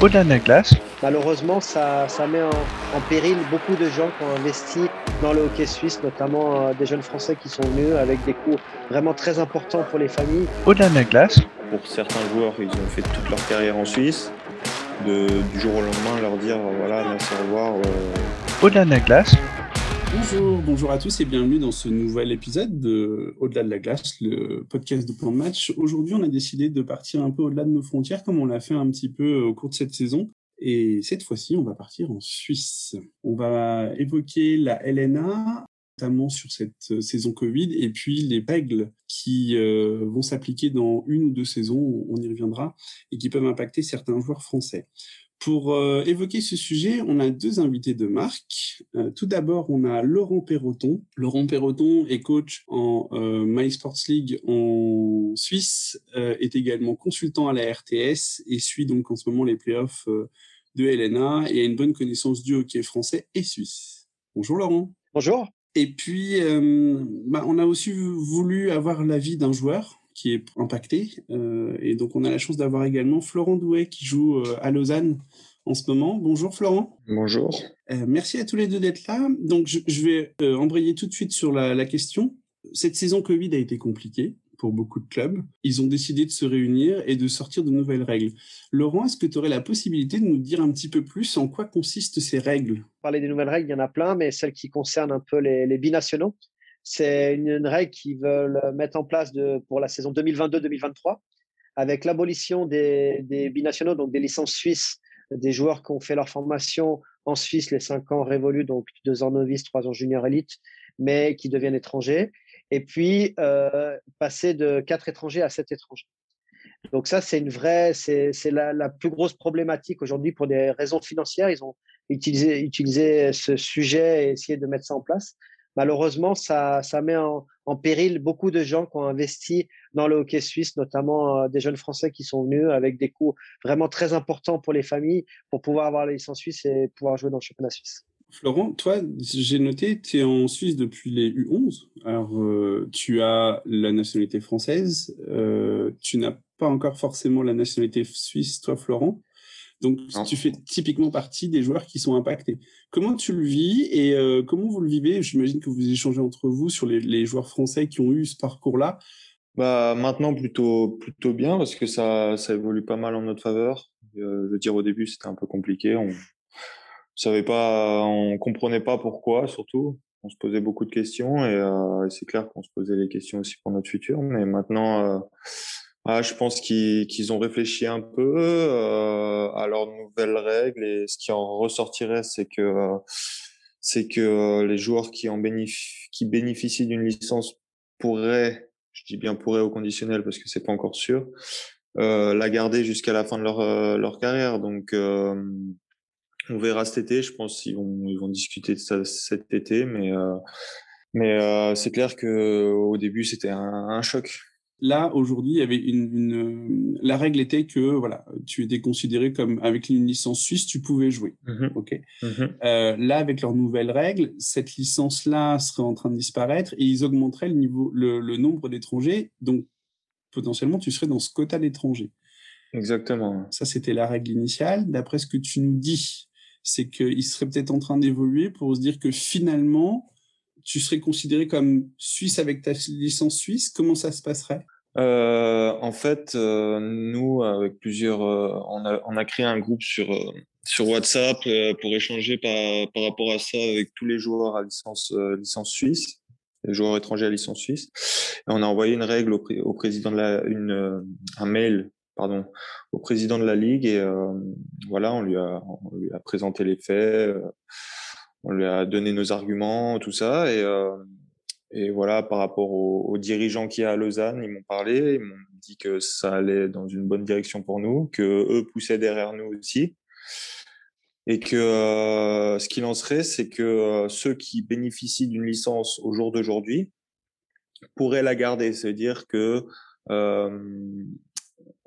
Au-delà de la glace, Malheureusement, ça, ça met en, en péril beaucoup de gens qui ont investi dans le hockey suisse, notamment euh, des jeunes Français qui sont venus avec des coûts vraiment très importants pour les familles. au-delà de la glace, Pour certains joueurs, ils ont fait toute leur carrière en Suisse. De, du jour au lendemain, leur dire voilà, merci, au revoir. euh, au-delà de la glace, Bonjour, à tous et bienvenue dans ce nouvel épisode de Au-delà de la glace, le podcast de plan de match. Aujourd'hui, on a décidé de partir un peu au-delà de nos frontières, comme on l'a fait un petit peu au cours de cette saison. Et cette fois-ci, on va partir en Suisse. On va évoquer la LNA, notamment sur cette saison Covid, et puis les règles qui euh, vont s'appliquer dans une ou deux saisons, on y reviendra, et qui peuvent impacter certains joueurs français. Pour euh, évoquer ce sujet, on a deux invités de marque. Euh, tout d'abord, on a Laurent Perroton. Laurent Perroton est coach en euh, Sports League en Suisse, euh, est également consultant à la RTS et suit donc en ce moment les playoffs euh, de LNA et a une bonne connaissance du hockey français et suisse. Bonjour Laurent. Bonjour. Et puis, euh, bah, on a aussi voulu avoir l'avis d'un joueur qui est impacté. Euh, et donc, on a la chance d'avoir également Florent Douet qui joue euh, à Lausanne en ce moment. Bonjour Florent. Bonjour. Euh, merci à tous les deux d'être là. Donc, je, je vais embrayer tout de suite sur la, la question. Cette saison Covid a été compliquée pour beaucoup de clubs. Ils ont décidé de se réunir et de sortir de nouvelles règles. Laurent, est-ce que tu aurais la possibilité de nous dire un petit peu plus en quoi consistent ces règles? Parler des nouvelles règles, il y en a plein, mais celles qui concernent un peu les, les binationaux, c'est une, règle qu'ils veulent mettre en place pour la saison 2022-2023, avec l'abolition des, des binationaux, donc des licences suisses, des joueurs qui ont fait leur formation en Suisse les cinq ans révolus, donc deux ans novice, trois ans junior élite, mais qui deviennent étrangers. Et puis, euh, passer de quatre étrangers à sept étrangers. Donc ça, c'est une vraie, c'est la, la plus grosse problématique aujourd'hui pour des raisons financières. Ils ont utilisé, utilisé ce sujet et essayé de mettre ça en place. Malheureusement, ça, ça met en, en péril beaucoup de gens qui ont investi dans le hockey suisse, notamment euh, des jeunes Français qui sont venus avec des coûts vraiment très importants pour les familles pour pouvoir avoir la licence suisse et pouvoir jouer dans le championnat suisse. Florent, toi, j'ai noté, tu es en Suisse depuis les U11. Alors, euh, tu as la nationalité française. Euh, tu n'as pas encore forcément la nationalité suisse, toi, Florent. Donc, Non. tu fais typiquement partie des joueurs qui sont impactés. Comment tu le vis et euh, comment vous le vivez? J'imagine que vous échangez entre vous sur les, les joueurs français qui ont eu ce parcours-là. Bah, maintenant, plutôt, plutôt bien parce que ça, ça évolue pas mal en notre faveur. Euh, je veux dire, au début, c'était un peu compliqué. On savait pas, on comprenait pas pourquoi, surtout. On se posait beaucoup de questions et, euh, c'est clair qu'on se posait les questions aussi pour notre futur. Mais maintenant, euh, ah, je pense qu'ils qu'ils ont réfléchi un peu euh, à leurs nouvelles règles et ce qui en ressortirait, c'est que c'est que les joueurs qui en bénéficient, qui bénéficient d'une licence pourraient, je dis bien pourraient au conditionnel parce que c'est pas encore sûr, euh, la garder jusqu'à la fin de leur euh, leur carrière. Donc euh, on verra cet été. Je pense qu'ils vont ils vont discuter de ça cet été, mais euh, mais euh, c'est clair que au début c'était un, un choc. Là, aujourd'hui, il y avait une, une, la règle était que voilà, tu étais considéré comme avec une licence suisse, tu pouvais jouer. Mhm, Ok. mhm. Euh, là, avec leurs nouvelles règles, cette licence-là serait en train de disparaître et ils augmenteraient le niveau, le, le nombre d'étrangers. Donc, potentiellement, tu serais dans ce quota d'étrangers. Exactement. Ça, c'était la règle initiale. D'après ce que tu nous dis, c'est qu'ils seraient peut-être en train d'évoluer pour se dire que finalement, tu serais considéré comme suisse avec ta licence suisse. Comment ça se passerait? Euh, en fait, euh, nous, avec plusieurs, euh, on a, on a créé un groupe sur, euh, sur WhatsApp euh, pour échanger par, par rapport à ça avec tous les joueurs à licence, euh, licence suisse, les joueurs étrangers à licence suisse. On a envoyé une règle au, au président de la, une, un mail, pardon, au président de la ligue et euh, voilà, on lui a, présenté les faits, euh, on lui a donné nos arguments, tout ça et euh, et voilà, par rapport aux, dirigeants qu'il y a à Lausanne, ils m'ont parlé, ils m'ont dit que ça allait dans une bonne direction pour nous, que eux poussaient derrière nous aussi, et que ce qu'il en serait, c'est que ceux qui bénéficient d'une licence au jour d'aujourd'hui pourraient la garder, c'est-à-dire que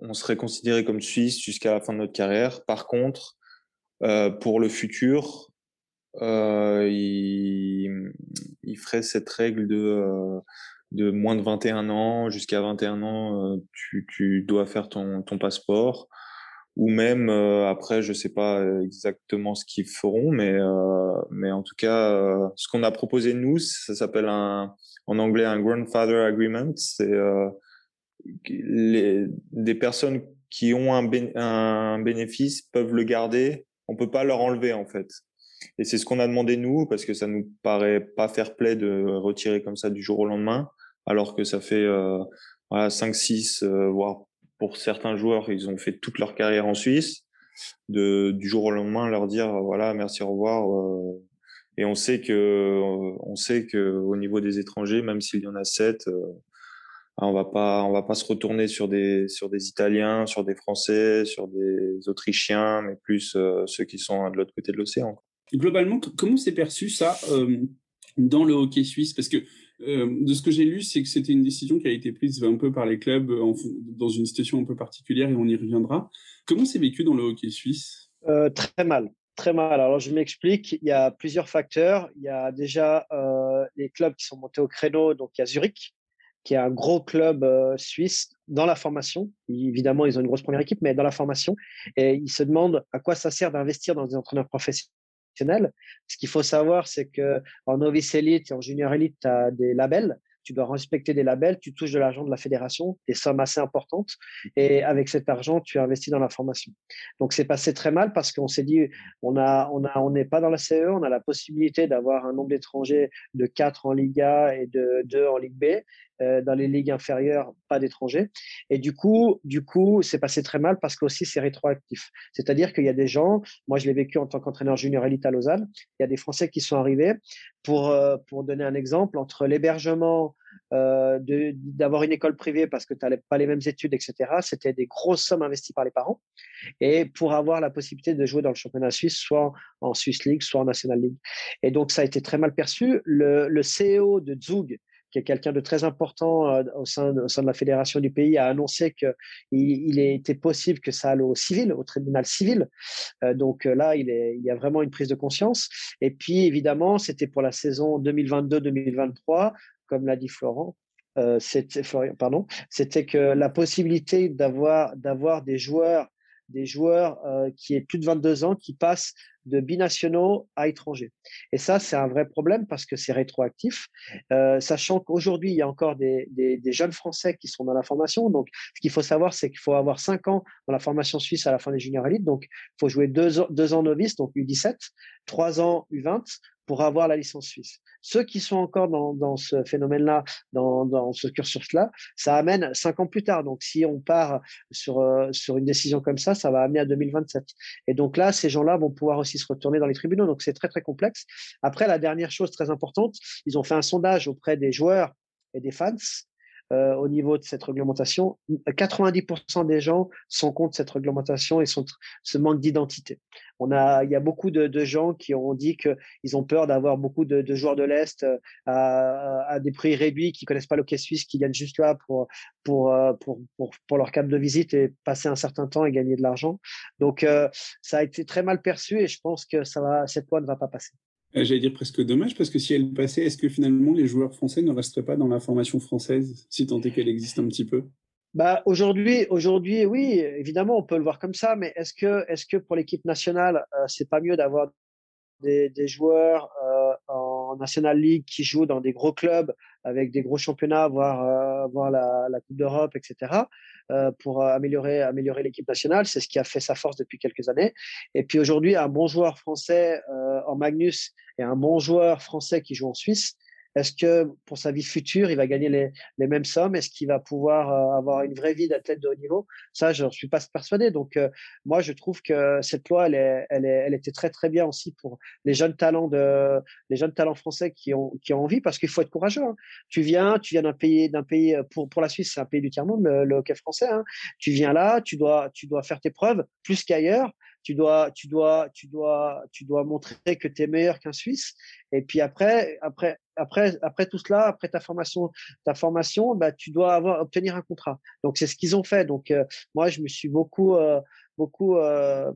on serait considéré comme Suisse jusqu'à la fin de notre carrière. Par contre, euh, pour le futur, euh, il, il ferait cette règle de, euh, de moins de 21 ans jusqu'à 21 ans, euh, tu, tu dois faire ton, ton passeport ou même après, je sais pas exactement ce qu'ils feront, mais mais en tout cas, ce qu'on a proposé nous, ça s'appelle en anglais un grandfather agreement. C'est les, des personnes qui ont un, bénéfice peuvent le garder. On peut pas leur enlever en fait. Et c'est ce qu'on a demandé nous parce que ça nous paraît pas fair play de retirer comme ça du jour au lendemain, alors que ça fait euh, voilà, 5, 6, euh, voire pour certains joueurs, ils ont fait toute leur carrière en Suisse. De, du jour au lendemain, leur dire voilà, merci, au revoir. Euh, et on sait que, on sait que au niveau des étrangers, même s'il y en a 7, euh, on va pas, on va pas se retourner sur des, sur des Italiens, sur des Français, sur des Autrichiens, mais plus euh, ceux qui sont de l'autre côté de l'océan. Globalement, comment c'est perçu ça euh, dans le hockey suisse? Parce que euh, de ce que j'ai lu, c'est que c'était une décision qui a été prise un peu par les clubs en, dans une situation un peu particulière et on y reviendra. Comment c'est vécu dans le hockey suisse? Très mal. Très mal. Alors, je m'explique. Il y a plusieurs facteurs. Il y a déjà les clubs qui sont montés au créneau. Donc, il y a Zurich, qui est un gros club euh, suisse dans la formation. Évidemment, ils ont une grosse première équipe, mais dans la formation. Et ils se demandent à quoi ça sert d'investir dans des entraîneurs professionnels. Ce qu'il faut savoir, c'est que en novice élite et en junior élite, tu as des labels. Tu dois respecter des labels, tu touches de l'argent de la fédération, des sommes assez importantes, et avec cet argent, tu investis dans la formation. Donc c'est passé très mal parce qu'on s'est dit, on a, on a, on n'est pas dans la CE, on a la possibilité d'avoir un nombre d'étrangers de 4 en Liga et de 2 en Ligue B, euh, dans les ligues inférieures, pas d'étrangers. Et du coup, du coup, c'est passé très mal parce qu'aussi c'est rétroactif. C'est-à-dire qu'il y a des gens, moi je l'ai vécu en tant qu'entraîneur junior élite à Lausanne, il y a des Français qui sont arrivés pour, euh, pour donner un exemple, entre l'hébergement, euh, d'avoir une école privée parce que tu n'avais pas les mêmes études, etc., c'était des grosses sommes investies par les parents. Et pour avoir la possibilité de jouer dans le championnat suisse, soit en Swiss League, soit en National League. Et donc ça a été très mal perçu. Le, le CEO de Zug, qui est quelqu'un de très important euh, au, sein, de la fédération du pays, a annoncé qu'il il était possible que ça aille au civil, au tribunal civil. Euh, donc euh, là, il, y a vraiment une prise de conscience. Et puis, évidemment, c'était pour la saison 2022-2023, comme l'a dit Florent. Euh, c'était que la possibilité d'avoir d'avoir des joueurs des joueurs qui aient plus de 22 ans qui passent de binationaux à étrangers. Et ça, c'est un vrai problème parce que c'est rétroactif, euh, sachant qu'aujourd'hui, il y a encore des, jeunes Français qui sont dans la formation. Donc, ce qu'il faut savoir, c'est qu'il faut avoir 5 ans dans la formation suisse à la fin des juniors élites. Donc, il faut jouer 2 deux ans novice, donc U17, 3 ans U20 pour avoir la licence suisse. Ceux qui sont encore dans, ce phénomène-là, dans, ce cursus-là, ça amène cinq ans plus tard. Donc, si on part sur, euh, une décision comme ça, ça va amener à 2027. Et donc là, ces gens-là vont pouvoir aussi se retourner dans les tribunaux. Donc, c'est très, très complexe. Après, la dernière chose très importante, ils ont fait un sondage auprès des joueurs et des fans euh, au niveau de cette réglementation. 90% des gens sont contre cette réglementation et sont, ce manque d'identité. On a, il y a beaucoup de, gens qui ont dit qu'ils ont peur d'avoir beaucoup de, joueurs de l'Est euh, à, des prix réduits, qui connaissent pas le quai suisse, qui viennent juste là euh, pour, leur cap de visite et passer un certain temps et gagner de l'argent. Donc, euh, ça a été très mal perçu et je pense que cette loi ne va pas passer. J'allais dire presque dommage parce que si elle passait, est-ce que finalement les joueurs français ne resteraient pas dans la formation française, si tant est qu'elle existe un petit peu? Bah aujourd'hui, aujourd'hui, oui, évidemment, on peut le voir comme ça, mais est-ce que, est-ce que pour l'équipe nationale, euh, c'est pas mieux d'avoir des, des, joueurs euh, en National League qui jouent dans des gros clubs avec des gros championnats, voire, euh, voire la, la Coupe d'Europe, etc., euh, pour améliorer, améliorer l'équipe nationale? C'est ce qui a fait sa force depuis quelques années. Et puis aujourd'hui, un bon joueur français euh, en Magnus et un bon joueur français qui joue en Suisse, est-ce que pour sa vie future, il va gagner les, les mêmes sommes? Est-ce qu'il va pouvoir euh, avoir une vraie vie d'athlète de haut niveau? Ça, je ne suis pas persuadé. Donc, euh, moi, je trouve que cette loi, elle, est, elle, est, elle était très, très bien aussi pour les jeunes talents, de, les jeunes talents français qui ont, qui ont envie, parce qu'il faut être courageux. Hein. Tu viens, tu viens d'un pays, pays euh, pour, pour la Suisse, c'est un pays du tiers-monde, le, le, hockey français. Hein. Tu viens là, tu dois, tu dois faire tes preuves plus qu'ailleurs tu dois, tu dois, tu dois, tu dois montrer que tu es meilleur qu'un Suisse. Et puis après, après, après, tout cela, après ta formation, ta formation, bah, tu dois avoir obtenir un contrat. Donc c'est ce qu'ils ont fait. Donc euh, moi, je me suis beaucoup, euh, beaucoup euh,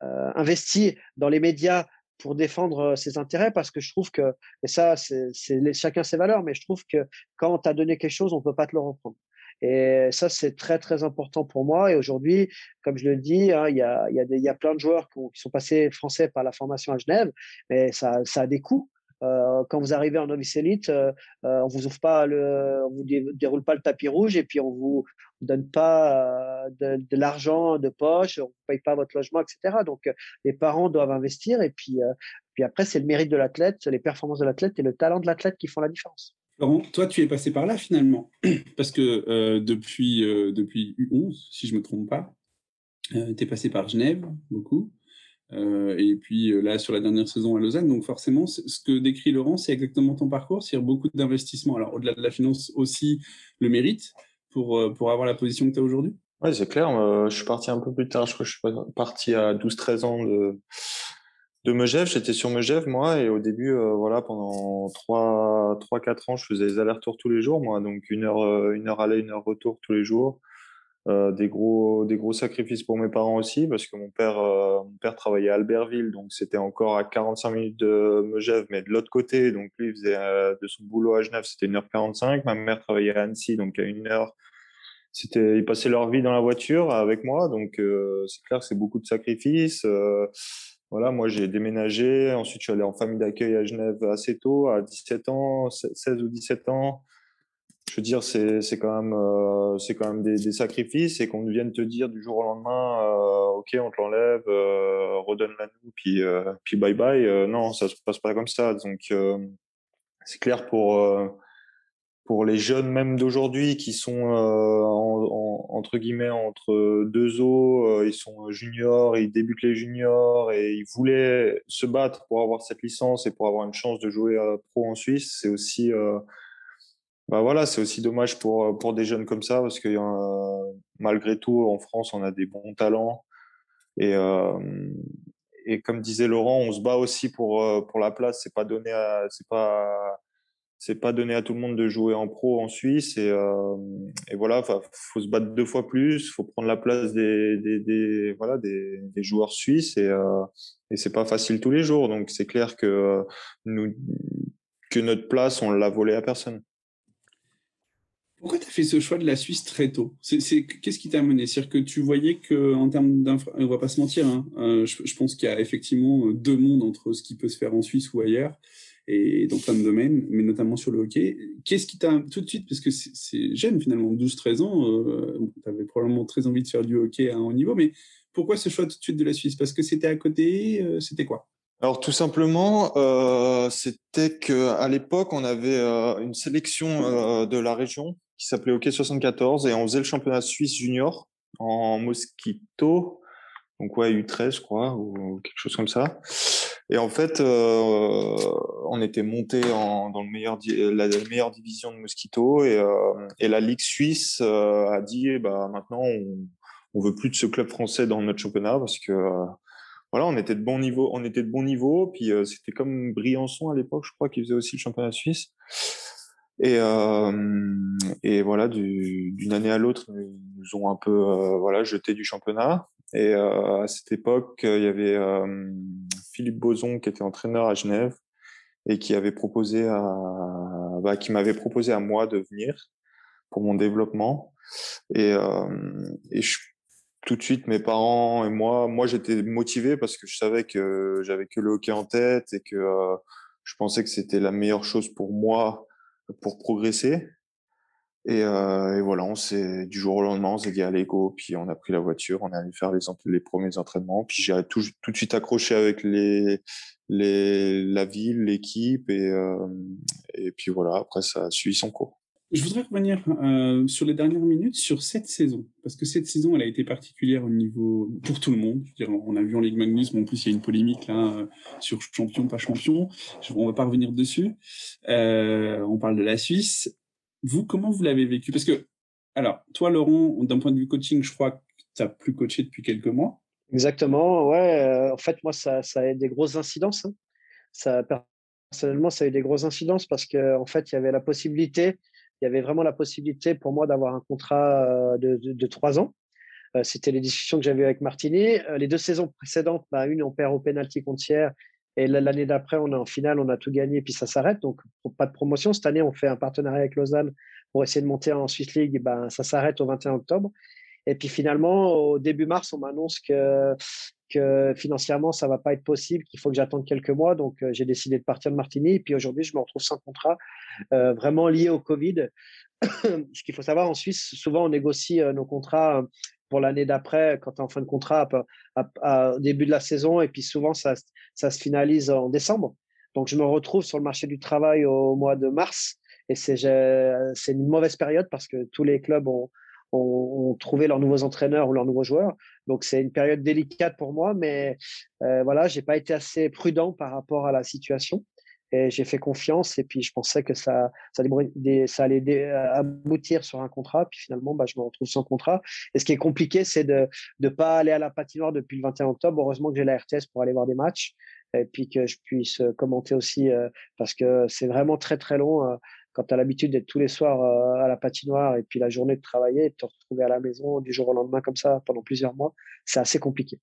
investi dans les médias pour défendre ses intérêts parce que je trouve que et ça c'est chacun ses valeurs mais je trouve que quand tu as donné quelque chose on peut pas te le reprendre Et ça, c'est très, très important pour moi. Et aujourd'hui, comme je le dis, hein, il y, a, y, a y, a, plein de joueurs qui, qui, sont passés français par la formation à Genève, mais ça, ça a des coûts. Euh, quand vous arrivez en novice élite, euh, euh, on vous ouvre pas le, on vous déroule pas le tapis rouge et puis on vous donne pas de, l'argent de poche, on paye pas votre logement, etc. Donc les parents doivent investir et puis puis après c'est le mérite de l'athlète, les performances de l'athlète et le talent de l'athlète qui font la différence. Laurent, toi tu es passé par là finalement parce que depuis depuis U11, si je me trompe pas, tu es passé par Genève beaucoup. Euh, et puis euh, là, sur la dernière saison à Lausanne, donc forcément, ce que décrit Laurent, c'est exactement ton parcours, c'est beaucoup d'investissements. Alors au-delà de la finance, aussi le mérite pour, euh, pour avoir la position que tu as aujourd'hui? Oui, c'est clair. je suis parti un peu plus tard, je crois que je suis parti à 12-13 ans de, de Megève. J'étais sur Megève, moi, et au début, voilà, pendant 3-4 ans, je faisais des allers-retours tous les jours, moi, donc une heure, une heure aller, une heure retour tous les jours. Euh, des gros des gros sacrifices pour mes parents aussi parce que mon père euh, mon père travaillait à Albertville donc c'était encore à 45 minutes de Megève mais de l'autre côté donc lui faisait euh, de son boulot à Genève c'était 1h45 ma mère travaillait à Annecy donc à une heure c'était ils passaient leur vie dans la voiture avec moi donc c'est clair que c'est beaucoup de sacrifices voilà, moi j'ai déménagé, ensuite je suis allé en famille d'accueil à Genève assez tôt, à 17 ans, 16 ou 17 ans je veux dire, c'est quand même, euh, c'est quand même des, des, sacrifices et qu'on vienne te dire du jour au lendemain, euh, ok, on te l'enlève, euh, redonne-la nous, puis, euh, puis bye bye. Euh, non, ça se passe pas comme ça. Donc, euh, c'est clair pour pour les jeunes même d'aujourd'hui qui sont en, en, entre guillemets entre deux eaux, ils sont juniors, ils débutent les juniors et ils voulaient se battre pour avoir cette licence et pour avoir une chance de jouer pro en Suisse. C'est aussi bah voilà, c'est aussi dommage pour, pour des jeunes comme ça parce que euh, malgré tout, en France, on a des bons talents. Et, euh, et comme disait Laurent, on se bat aussi pour, euh, pour la place. C'est pas donné à, c'est pas, c'est pas donné à tout le monde de jouer en pro en Suisse. Et, euh, et voilà, faut se battre deux fois plus. Faut prendre la place des, des, des voilà, des, des, joueurs suisses. Et, euh, et c'est pas facile tous les jours. Donc c'est clair que nous, que notre place, on l'a volée à personne. Pourquoi tu as fait ce choix de la Suisse très tôt? Qu'est-ce qui t'a amené C'est-à-dire que tu voyais qu'en termes d'infra... On va pas se mentir, hein, euh, je, pense qu'il y a effectivement deux mondes entre ce qui peut se faire en Suisse ou ailleurs, et dans plein de domaines, mais notamment sur le hockey. Qu'est-ce qui t'a tout de suite, parce que c'est jeune finalement, 12-13 ans, euh, tu probablement très envie de faire du hockey à un haut niveau, mais pourquoi ce choix tout de suite de la Suisse? Parce que c'était à côté, euh, c'était quoi? Alors tout simplement, euh, c'était qu'à l'époque, on avait euh, une sélection euh, de la région qui s'appelait Hockey 74 et on faisait le championnat suisse junior en mosquito, donc ouais U13 je crois ou quelque chose comme ça. Et en fait, euh, on était monté dans le meilleur la, meilleure division de mosquito et, euh, et la ligue suisse euh, a dit bah maintenant on, on veut plus de ce club français dans notre championnat parce que voilà, on était de bon niveau, on était de bon niveau. Puis euh, c'était comme Briançon à l'époque, je crois, qui faisait aussi le championnat suisse. Et, euh, et voilà, d'une année à l'autre, ils nous ont un peu euh, voilà jeté du championnat. Et à cette époque, il y avait Philippe Boson qui était entraîneur à Genève et qui avait proposé à, bah, qui m'avait proposé à moi de venir pour mon développement. Et, et je tout de suite mes parents et moi. Moi j'étais motivé parce que je savais que j'avais que le hockey en tête et que euh, je pensais que c'était la meilleure chose pour moi pour progresser. Et, euh, et voilà on s'est du jour au lendemain on s'est dit allez go. Puis on a pris la voiture on est allé faire les les premiers entraînements. Puis j'ai tout, tout de suite accroché avec les les la ville l'équipe et euh, et puis voilà après ça a suivi son cours je voudrais revenir euh, sur les dernières minutes sur cette saison, parce que cette saison, elle a été particulière au niveau pour tout le monde. On a vu en Ligue Magnus, mais en plus il y a une polémique là euh, sur champion pas champion. Je, on va pas revenir dessus. Euh, on parle de la Suisse. Vous, comment vous l'avez vécu? Parce que, alors, toi, Laurent, d'un point de vue coaching, je crois que tu as plus coaché depuis quelques mois. Exactement. Ouais. En fait, moi, ça, ça a des grosses incidences. Hein. Ça personnellement, ça a eu des grosses incidences parce que en fait, il y avait la possibilité il y avait vraiment la possibilité pour moi d'avoir un contrat euh, de, trois ans. Euh, c'était les discussions que j'avais avec Martini. Euh, les deux saisons précédentes, bah, une, on perd au pénalty contre Sierre. Et l'année d'après, on est en finale, on a tout gagné, puis ça s'arrête. Donc, pas de promotion. Cette année, on fait un partenariat avec Lausanne pour essayer de monter en Swiss League, ben, ça s'arrête au 21 octobre. Et puis finalement, au début mars, on m'annonce que, financièrement, ça va pas être possible, qu'il faut que j'attende quelques mois. Donc, j'ai décidé de partir de Martigny. Et puis aujourd'hui, je me retrouve sans contrat, vraiment lié au Covid. Ce qu'il faut savoir en Suisse, souvent, on négocie euh, nos contrats pour l'année d'après, quand tu es en fin de contrat, au début de la saison. Et puis souvent, ça, ça se finalise en décembre. Donc, je me retrouve sur le marché du travail au mois de mars. Et c'est une mauvaise période parce que tous les clubs ont, ont, trouvé leurs nouveaux entraîneurs ou leurs nouveaux joueurs. Donc c'est une période délicate pour moi, mais euh, voilà, j'ai pas été assez prudent par rapport à la situation et j'ai fait confiance et puis je pensais que ça, ça, allait aboutir sur un contrat. Puis finalement, bah, je me retrouve sans contrat. Et ce qui est compliqué, c'est de ne pas aller à la patinoire depuis le 21 octobre. Heureusement que j'ai la RTS pour aller voir des matchs et puis que je puisse commenter aussi euh, parce que c'est vraiment très très long. Euh, quand tu as l'habitude d'être tous les soirs euh, à la patinoire et puis la journée de travailler, de te retrouver à la maison du jour au lendemain comme ça pendant plusieurs mois, c'est assez compliqué.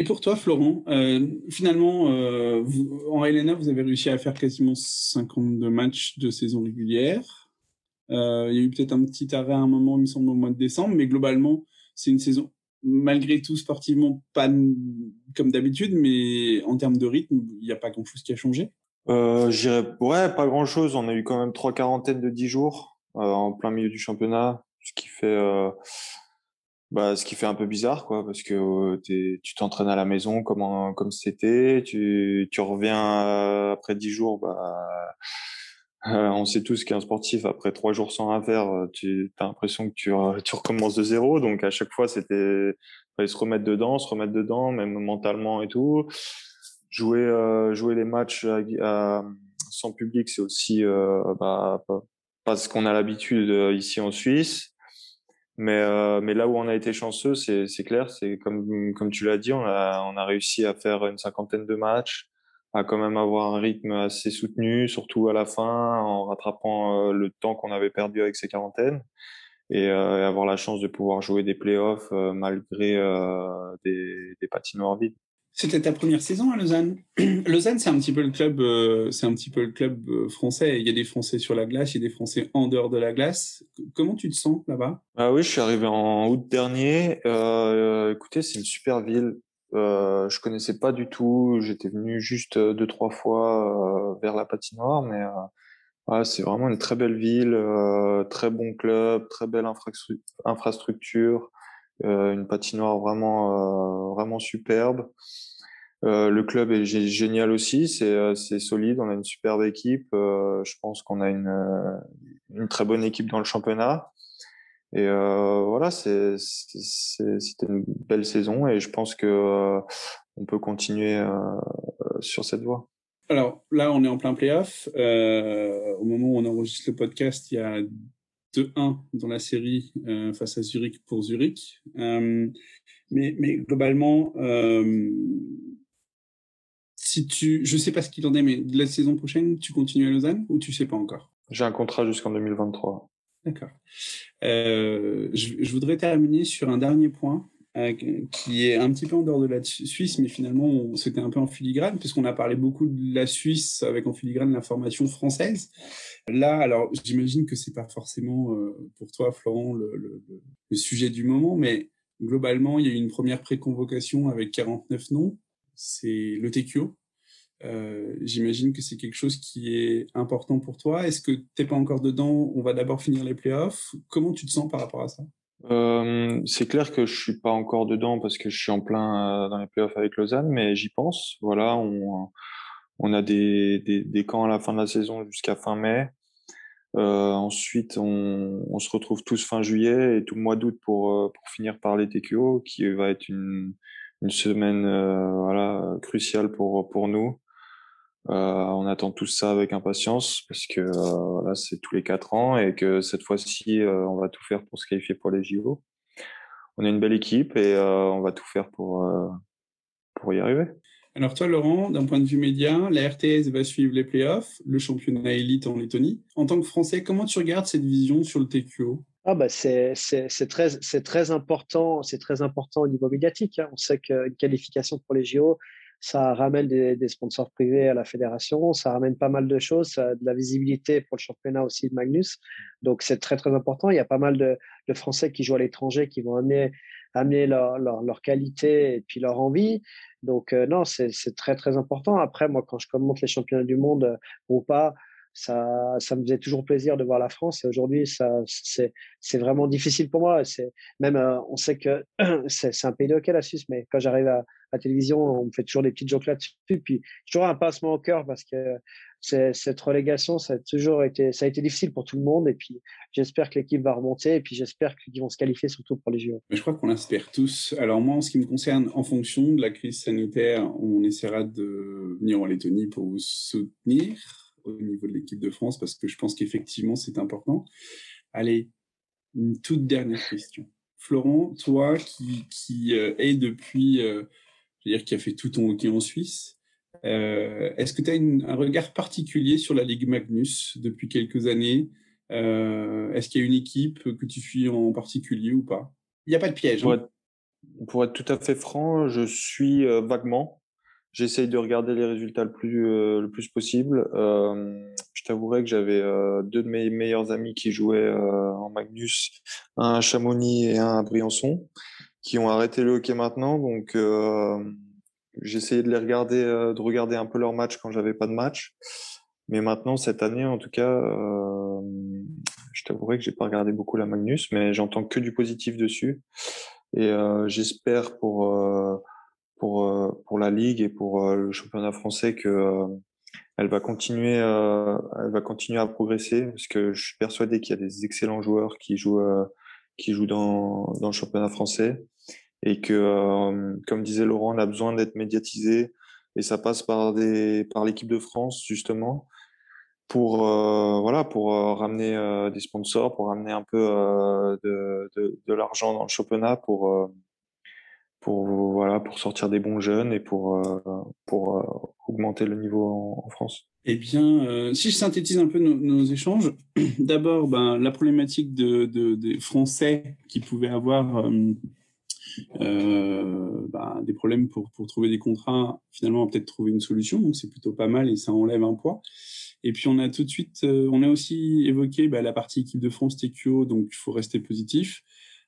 Et pour toi, Florent, euh, finalement, euh, en Helena, vous avez réussi à faire quasiment 52 matchs de saison régulière. il y a eu peut-être un petit arrêt à un moment, il me semble, au mois de décembre, mais globalement, c'est une saison, malgré tout, sportivement, pas comme d'habitude, mais en termes de rythme, il n'y a pas grand-chose qui a changé. Euh, ouais, pas grand chose. On a eu quand même trois quarantaines de dix jours euh, en plein milieu du championnat, ce qui fait, euh, bah, ce qui fait un peu bizarre, quoi, parce que euh, tu t'entraînes à la maison comme comme c'était, tu, tu reviens euh, après dix jours, bah, on sait tous qu'un sportif après trois jours sans rien faire, tu as l'impression que tu, tu recommences de zéro. Donc à chaque fois, c'était fallait se remettre dedans, se remettre dedans, même mentalement et tout jouer euh, jouer les matchs sans public, c'est aussi euh, bah, pas ce qu'on a l'habitude euh, ici en Suisse. Mais, mais là où on a été chanceux, c'est, clair, c'est comme, comme tu l'as dit, on a, on a réussi à faire une cinquantaine de matchs, à quand même avoir un rythme assez soutenu, surtout à la fin, en rattrapant le temps qu'on avait perdu avec ces quarantaines, et, avoir la chance de pouvoir jouer des playoffs malgré des, des patinoires vides. C'était ta première saison à Lausanne. Lausanne, c'est un petit peu le club, euh, c'est un petit peu le club euh, français. Il y a des Français sur la glace, il y a des Français en dehors de la glace. Comment tu te sens là-bas? Ah oui, je suis arrivé en août dernier. Euh, écoutez, c'est une super ville. Euh, je connaissais pas du tout. J'étais venu juste deux trois fois vers la patinoire, mais c'est vraiment une très belle ville, très bon club, très belle infrastructure. Euh, une patinoire vraiment, euh, vraiment superbe. Euh, le club est génial aussi, c'est solide, on a une superbe équipe. je pense qu'on a une, très bonne équipe dans le championnat. Et euh, voilà, c'était une belle saison et je pense que on peut continuer euh, sur cette voie. Alors là, on est en plein playoff. Euh, au moment où on enregistre le podcast, il y a 2-1 dans la série euh, face à Zurich pour Zurich. Euh, mais, mais, globalement, euh, si tu, je sais pas ce qu'il en est, mais la saison prochaine, tu continues à Lausanne ou tu sais pas encore? J'ai un contrat jusqu'en 2023. D'accord. je, je, voudrais terminer sur un dernier point euh, qui est un petit peu en dehors de la Suisse, mais finalement, c'était un peu en filigrane, puisqu'on a parlé beaucoup de la Suisse avec en filigrane l'information française. Là, alors, j'imagine que c'est pas forcément euh, pour toi, Florent, le, le, le, sujet du moment, mais globalement, il y a eu une première préconvocation avec 49 noms. C'est le TQO. Euh, j'imagine que c'est quelque chose qui est important pour toi. Est-ce que t'es pas encore dedans? On va d'abord finir les playoffs. Comment tu te sens par rapport à ça? C'est clair que je suis pas encore dedans parce que je suis en plein euh, dans les playoffs avec Lausanne, mais j'y pense. Voilà, on, on a des, des, des, camps à la fin de la saison jusqu'à fin mai. Euh, ensuite, on, on, se retrouve tous fin juillet et tout le mois d'août pour, euh, pour finir par les TQO, qui va être une, une semaine euh, voilà, cruciale pour, pour nous. Euh, on attend tout ça avec impatience parce que euh, là c'est tous les quatre ans et que cette fois-ci euh, on va tout faire pour se qualifier pour les JO. On a une belle équipe et on va tout faire pour pour y arriver. Alors toi, Laurent, d'un point de vue média, la RTS va suivre les playoffs, le championnat élite en Lettonie. En tant que Français, comment tu regardes cette vision sur le TQO ah bah c'est très, très important, c'est très important au niveau médiatique. Hein. On sait qu'une qualification pour les JO, ça ramène des, sponsors privés à la fédération, ça ramène pas mal de choses, de la visibilité pour le championnat aussi de Magnus. Donc c'est très très important. Il y a pas mal de, Français qui jouent à l'étranger qui vont amener, amener leur, leur, qualité et puis leur envie. Donc euh, non, c'est très très important. Après, moi, quand je commente les championnats du monde euh, ou pas, ça, ça me faisait toujours plaisir de voir la France. Et aujourd'hui, ça, c'est, vraiment difficile pour moi. C'est même, euh, on sait que c'est, un pays de la Suisse, mais quand j'arrive à, la télévision, on me fait toujours des petites jokes là-dessus. Puis toujours un passement au cœur parce que cette relégation, ça a toujours été, ça a été difficile pour tout le monde. Et puis j'espère que l'équipe va remonter. Et puis j'espère qu'ils vont se qualifier surtout pour les JO. Je crois qu'on l'espère tous. Alors moi, en ce qui me concerne, en fonction de la crise sanitaire, on essaiera de venir en Lettonie pour vous soutenir au niveau de l'équipe de France parce que je pense qu'effectivement c'est important. Allez, une toute dernière question. Florent, toi qui, qui euh, depuis euh, c'est-à-dire qui a fait tout ton hockey en Suisse. Euh, est-ce que tu as un regard particulier sur la Ligue Magnus depuis quelques années Est-ce qu'il y a une équipe que tu suis en particulier ou pas? Il n'y a pas de piège. Hein. Pour, être, tout à fait franc, je suis vaguement. J'essaye de regarder les résultats le plus, le plus possible. je t'avouerai que j'avais deux de mes meilleurs amis qui jouaient en Magnus, un à Chamonix et un à Briançon qui ont arrêté le hockey maintenant. Donc, euh, j'essayais de les regarder, euh, de regarder un peu leurs matchs quand j'avais pas de match. Mais maintenant, cette année, en tout cas, euh, je t'avouerai que j'ai pas regardé beaucoup la Magnus, mais j'entends que du positif dessus. Et euh, j'espère pour euh, pour euh, pour la ligue et pour le championnat français que elle va continuer, elle va continuer à progresser parce que je suis persuadé qu'il y a des excellents joueurs qui jouent qui joue dans, dans le championnat français et que, euh, comme disait Laurent, on a besoin d'être médiatisé et ça passe par des par l'équipe de France justement pour euh, voilà pour euh, ramener des sponsors, pour ramener un peu de, de, de l'argent dans le championnat pour pour voilà pour sortir des bons jeunes et pour pour augmenter le niveau en France. Eh bien, euh, si je synthétise un peu nos, échanges, d'abord, ben, la problématique de, des Français qui pouvaient avoir euh, euh, ben, des problèmes pour, pour trouver des contrats, finalement, on peut-être trouver une solution, donc c'est plutôt pas mal et ça enlève un poids. Et puis on a tout de suite, on a aussi évoqué ben, la partie équipe de France TQO, donc il faut rester positif.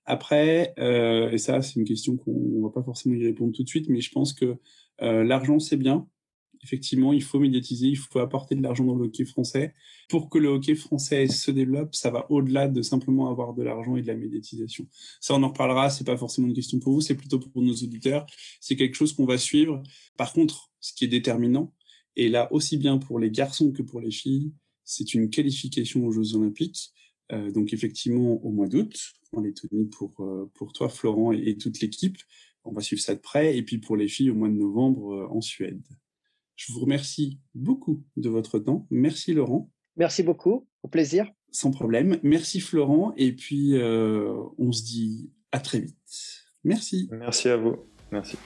Après, et ça c'est une question qu'on va pas forcément y répondre tout de suite, mais je pense que l'argent c'est bien, effectivement, il faut médiatiser, il faut apporter de l'argent dans le hockey français. Pour que le hockey français se développe, ça va au-delà de simplement avoir de l'argent et de la médiatisation. Ça, on en reparlera, c'est pas forcément une question pour vous, c'est plutôt pour nos auditeurs. C'est quelque chose qu'on va suivre. Par contre, ce qui est déterminant, et là aussi bien pour les garçons que pour les filles, c'est une qualification aux Jeux Olympiques. Euh, donc effectivement au mois d'août en Lettonie pour, euh, pour toi Florent et, toute l'équipe. On va suivre ça de près. Et puis pour les filles au mois de novembre euh, en Suède. Je vous remercie beaucoup de votre temps. Merci Laurent. Merci beaucoup, au plaisir. Sans problème. Merci Florent. Et puis, euh, on se dit à très vite. Merci. Merci à vous. Merci.